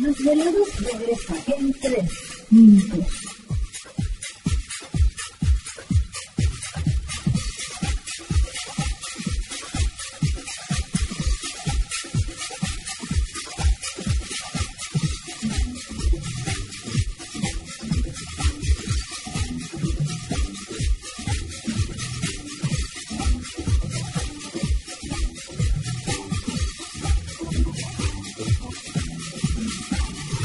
Los desvelados regresa en tres minutos.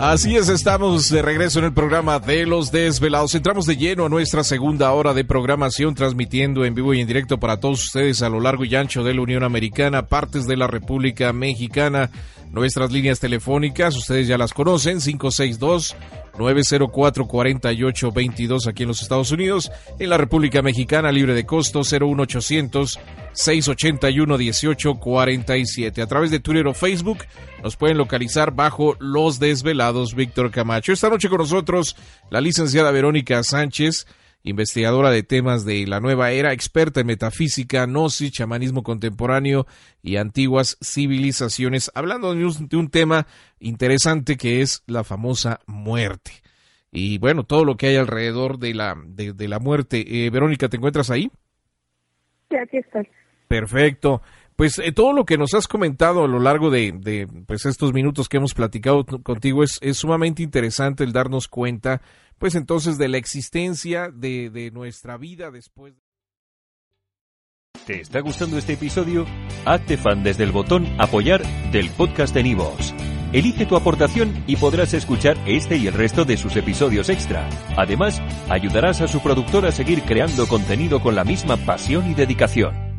Así es, estamos de regreso en el programa de Los Desvelados. Entramos de lleno a nuestra segunda hora de programación, transmitiendo en vivo y en directo para todos ustedes a lo largo y ancho de la Unión Americana, partes de la República Mexicana. Nuestras líneas telefónicas, ustedes ya las conocen, 562 904-4822 aquí en los Estados Unidos, en la República Mexicana libre de costo 01800 681 1847. A través de Twitter o Facebook nos pueden localizar bajo Los Desvelados Víctor Camacho. Esta noche con nosotros la licenciada Verónica Sánchez, investigadora de temas de la nueva era, experta en metafísica, gnosis, chamanismo contemporáneo y antiguas civilizaciones, hablando de un, tema interesante que es la famosa muerte. Y bueno, todo lo que hay alrededor de la, de, la muerte. Eh, Verónica, ¿te encuentras ahí? Sí, aquí estoy. Perfecto. Pues eh, todo lo que nos has comentado a lo largo de, de pues estos minutos que hemos platicado contigo es, es, sumamente interesante el darnos cuenta, pues entonces de la existencia de, de nuestra vida después. ¿Te está gustando este episodio? Hazte fan desde el botón apoyar del podcast de Nivos. Elige tu aportación y podrás escuchar este y el resto de sus episodios extra. Además, ayudarás a su productor a seguir creando contenido con la misma pasión y dedicación.